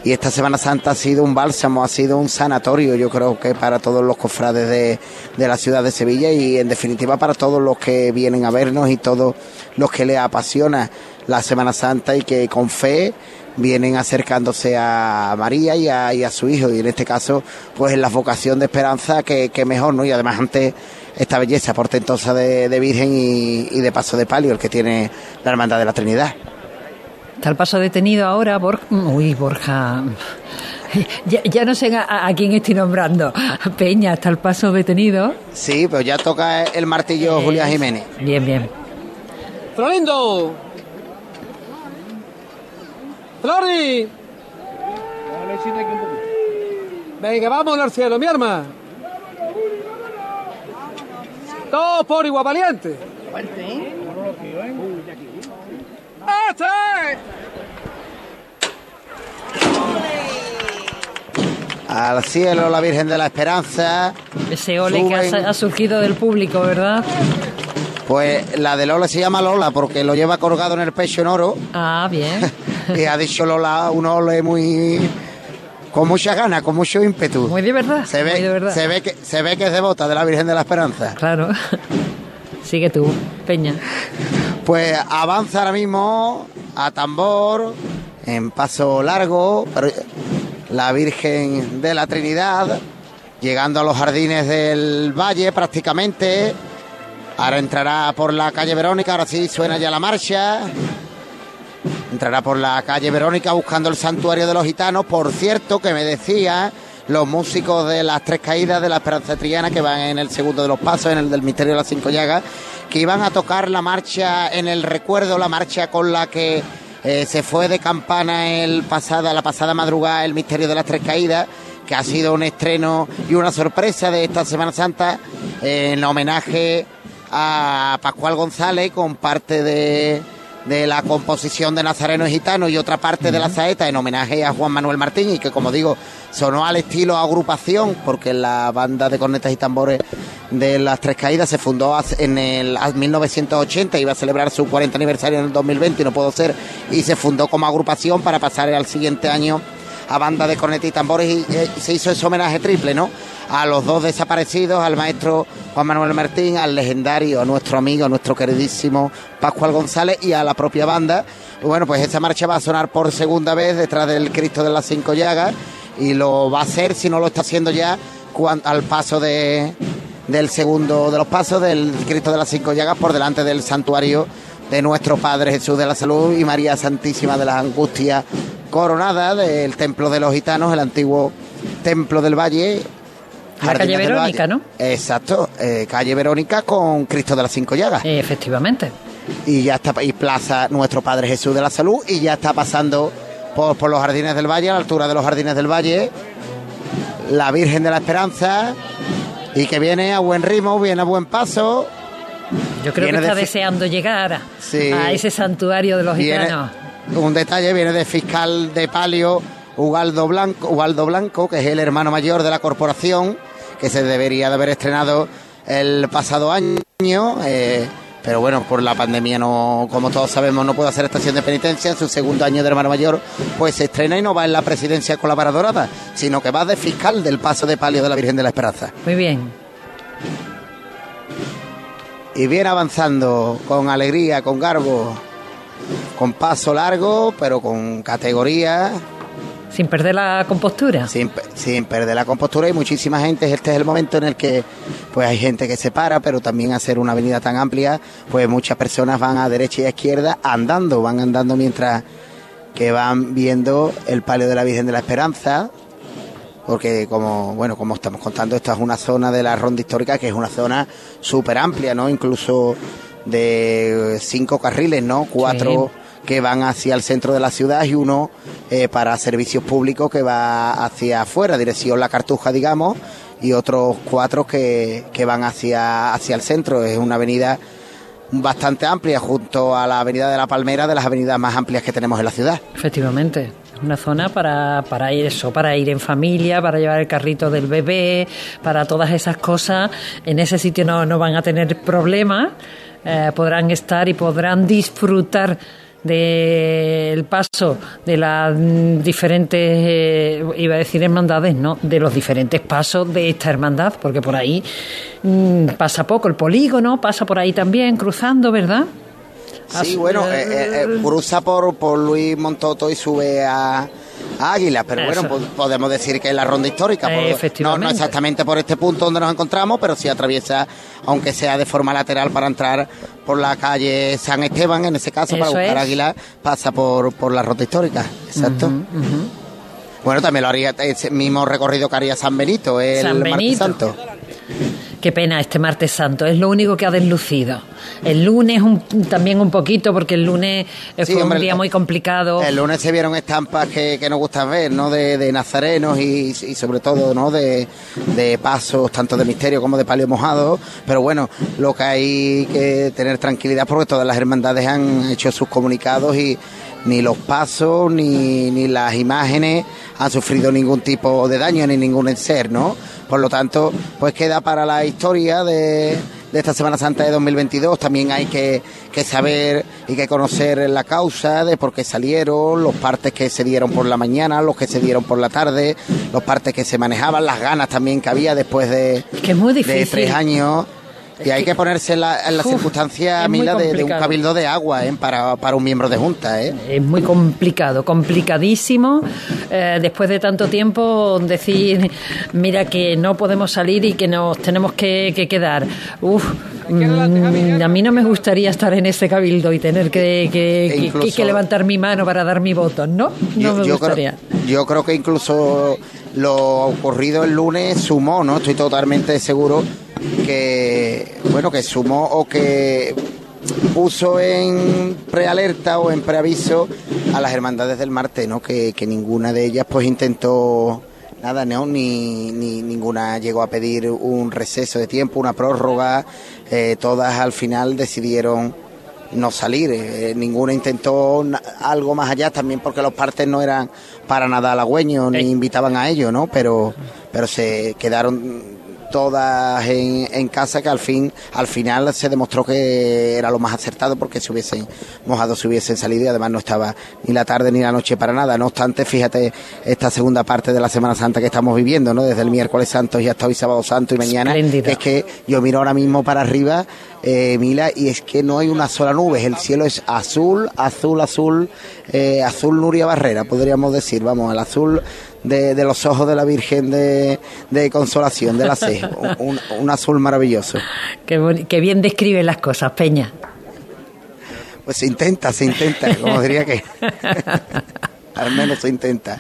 y esta Semana Santa ha sido un bálsamo, ha sido un sanatorio, yo creo que para todos los cofrades de, la ciudad de Sevilla y en definitiva para todos los que vienen a vernos y todos los que les apasiona la Semana Santa y que con fe vienen acercándose a María y a, su hijo y en este caso pues en la vocación de esperanza que, mejor, ¿no? Y además ante esta belleza portentosa de, Virgen y, y de Paso de Palio, el que tiene la Hermandad de la Trinidad. Está el paso detenido ahora, Borja. Uy, Borja. Ya, no sé a, quién estoy nombrando. Peña, está el paso detenido. Sí, pues ya toca el martillo eh, Julián Jiménez. Bien, bien. ¡Florindo! ¡Flori! Venga, vamos al cielo, mi arma. Todos por igual valiente. Al cielo la Virgen de la Esperanza. Ese ole que ha, surgido del público, ¿verdad? Pues la de Lola se llama Lola porque lo lleva colgado en el pecho en oro. Ah, bien. y ha dicho Lola un ole muy con mucha ganas, con mucho ímpetu. Muy de verdad. Se ve, de verdad. Se ve que se ve que es devota de la Virgen de la Esperanza. Claro. Sigue tú, Peña. Pues avanza ahora mismo a tambor, en paso largo, la Virgen de la Trinidad, llegando a los jardines del valle prácticamente. Ahora entrará por la calle Verónica, ahora sí suena ya la marcha. Entrará por la calle Verónica buscando el santuario de los gitanos. Por cierto, que me decía los músicos de las tres caídas de la Esperanza Triana que van en el segundo de los pasos, en el del misterio de las cinco llagas, que iban a tocar la marcha en el recuerdo, la marcha con la que eh, se fue de campana el pasada, la pasada madrugada el misterio de las tres caídas, que ha sido un estreno y una sorpresa de esta Semana Santa en homenaje a Pascual González con parte de de la composición de Nazareno Gitano y otra parte de la saeta en homenaje a Juan Manuel Martín y que como digo sonó al estilo agrupación porque la banda de cornetas y tambores de las Tres Caídas se fundó en el 1980 iba a celebrar su 40 aniversario en el 2020 y no pudo ser y se fundó como agrupación para pasar al siguiente año a banda de cornetas y tambores y, y se hizo ese homenaje triple, ¿no? A los dos desaparecidos, al maestro Juan Manuel Martín, al legendario, a nuestro amigo, a nuestro queridísimo Pascual González y a la propia banda. Bueno, pues esta marcha va a sonar por segunda vez detrás del Cristo de las Cinco Llagas y lo va a hacer, si no lo está haciendo ya, al paso de, del segundo de los pasos del Cristo de las Cinco Llagas por delante del santuario de nuestro Padre Jesús de la Salud y María Santísima de las Angustias coronada del Templo de los Gitanos, el antiguo Templo del Valle, la calle Verónica, ¿no? Exacto, eh, calle Verónica con Cristo de las Cinco Llagas. Eh, efectivamente. Y ya está, y Plaza Nuestro Padre Jesús de la Salud, y ya está pasando por, por los Jardines del Valle, a la altura de los Jardines del Valle, la Virgen de la Esperanza, y que viene a buen ritmo, viene a buen paso. Yo creo que está deseando llegar a ese santuario de los gitanos. Un detalle, viene de fiscal de palio Ugaldo Blanco, Ugaldo Blanco, que es el hermano mayor de la corporación, que se debería de haber estrenado el pasado año, eh, pero bueno, por la pandemia no, como todos sabemos, no puede hacer estación de penitencia. En su segundo año de hermano mayor, pues se estrena y no va en la presidencia colaboradora, sino que va de fiscal del paso de palio de la Virgen de la Esperanza. Muy bien. Y viene avanzando con alegría, con garbo, con paso largo, pero con categoría sin perder la compostura. Sin, perder la compostura y muchísima gente. Este es el momento en el que pues hay gente que se para, pero también hacer una avenida tan amplia, pues muchas personas van a derecha y a izquierda andando, van andando mientras que van viendo el palio de la Virgen de la Esperanza, porque como bueno como estamos contando esta es una zona de la ronda histórica que es una zona súper amplia no incluso de cinco carriles no cuatro que van hacia el centro de la ciudad y uno eh, para servicios públicos que va hacia afuera, dirección La Cartuja, digamos, y otros cuatro que, que van hacia, hacia el centro. Es una avenida bastante amplia junto a la avenida de la Palmera, de las avenidas más amplias que tenemos en la ciudad. Efectivamente. Una zona para, para ir eso, para ir en familia, para llevar el carrito del bebé, para todas esas cosas. En ese sitio no, no van a tener problemas, eh, podrán estar y podrán disfrutar del paso de las diferentes, eh, iba a decir hermandades, no, de los diferentes pasos de esta hermandad, porque por ahí mm, pasa poco el polígono, pasa por ahí también, cruzando, ¿verdad? Sí, bueno, eh, eh, cruza por, por Luis Montoto y sube a, Águila, pero bueno, podemos decir que es la ronda histórica. no, no, exactamente por este punto donde nos encontramos, pero sí atraviesa, aunque sea de forma lateral, para entrar por la calle San Esteban, en ese caso, para buscar Águila, pasa por, por la ronda histórica. Exacto. Bueno, también lo haría ese mismo recorrido que haría San Benito, el San Benito. Santo. Qué pena este martes santo, es lo único que ha deslucido. El lunes también un poquito, porque el lunes fue un día muy complicado. El lunes se vieron estampas que, que nos gustan ver, ¿no? De, nazarenos y, sobre todo, ¿no? De, pasos, tanto de misterio como de palio mojado. Pero bueno, lo que hay que tener tranquilidad porque todas las hermandades han hecho sus comunicados y ni los pasos ni, ni las imágenes han sufrido ningún tipo de daño ni ningún ser, ¿no? Por lo tanto, pues queda para la historia de, esta Semana Santa de 2022. También hay que, saber y que conocer la causa de por qué salieron, los partes que se dieron por la mañana, los que se dieron por la tarde, los partes que se manejaban, las ganas también que había después de, de tres años. Y hay que ponerse en la, circunstancia, Mila, de, un cabildo de agua ¿eh? para, un miembro de junta. ¿eh? Es muy complicado, complicadísimo. Eh, después de tanto tiempo, decir, mira que no podemos salir y que nos tenemos que, quedar. Uf, mm, a mí no me gustaría estar en ese cabildo y tener que, que, levantar mi mano para dar mi voto, ¿no? No me gustaría. yo creo que incluso lo ocurrido el lunes sumó, ¿no? Estoy totalmente seguro que, bueno, que sumó o que puso en prealerta o en preaviso a las hermandades del Marte, ¿no? Que, ninguna de ellas pues intentó nada, ¿no? Ni, ni ninguna llegó a pedir un receso de tiempo, una prórroga, eh, todas al final decidieron no salir, eh, ninguna intentó algo más allá, también porque los partes no eran para nada halagüeños ni invitaban a ello, ¿no? Pero, pero se quedaron todas en, casa que al fin al final se demostró que era lo más acertado porque se hubiesen mojado se hubiesen salido y además no estaba ni la tarde ni la noche para nada. No obstante fíjate esta segunda parte de la Semana Santa que estamos viviendo no desde el miércoles santo y hasta hoy sábado santo y mañana. Es que yo miro ahora mismo para arriba eh, Mila y es que no hay una sola nube. El cielo es azul azul azul eh, azul Nuria Barrera podríamos decir. Vamos el azul de, los ojos de la Virgen de, Consolación, de la C. Un, azul maravilloso. Qué, bien describe las cosas, Peña. Pues se intenta, se intenta, como diría que. Al menos se intenta.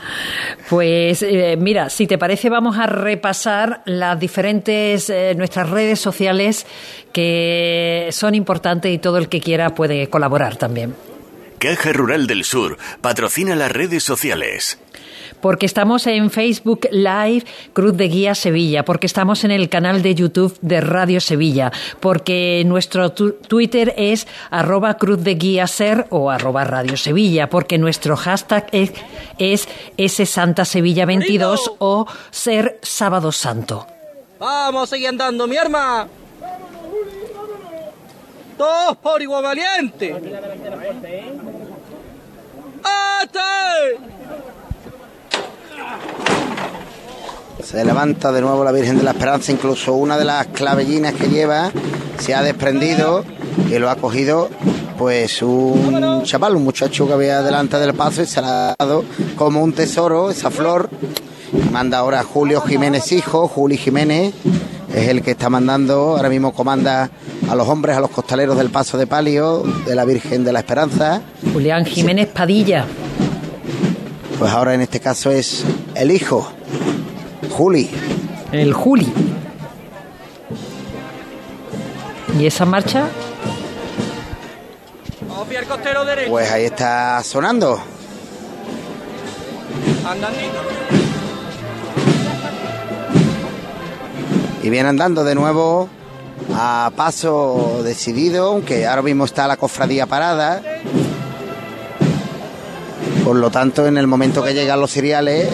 Pues eh, mira, si te parece, vamos a repasar las diferentes, eh, nuestras redes sociales que son importantes y todo el que quiera puede colaborar también. Caja Rural del Sur patrocina las redes sociales porque estamos en Facebook Live Cruz de Guía Sevilla, porque estamos en el canal de YouTube de Radio Sevilla, porque nuestro Twitter es arroba Cruz de Guía Ser o arroba Radio Sevilla, porque nuestro hashtag es, es Santa Sevilla 22 o Ser Sábado Santo. Vamos, sigue andando, mi arma. Todos por igual valiente. Se levanta de nuevo la Virgen de la Esperanza, incluso una de las clavellinas que lleva se ha desprendido y lo ha cogido pues un chaval, un muchacho que había delante del paso y se ha dado como un tesoro esa flor. Manda ahora Julio Jiménez hijo, Juli Jiménez es el que está mandando, ahora mismo comanda a los hombres, a los costaleros del Paso de Palio, de la Virgen de la Esperanza. Julián Jiménez Padilla. Pues ahora en este caso es el hijo, Juli. El Juli. ¿Y esa marcha? Pues ahí está sonando. Y viene andando de nuevo a paso decidido, aunque ahora mismo está la cofradía parada. Por lo tanto, en el momento que llegan los cereales,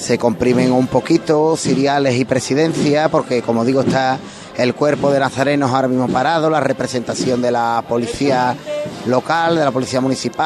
se comprimen un poquito, cereales y presidencia, porque como digo, está el cuerpo de nazarenos ahora mismo parado, la representación de la policía local, de la policía municipal.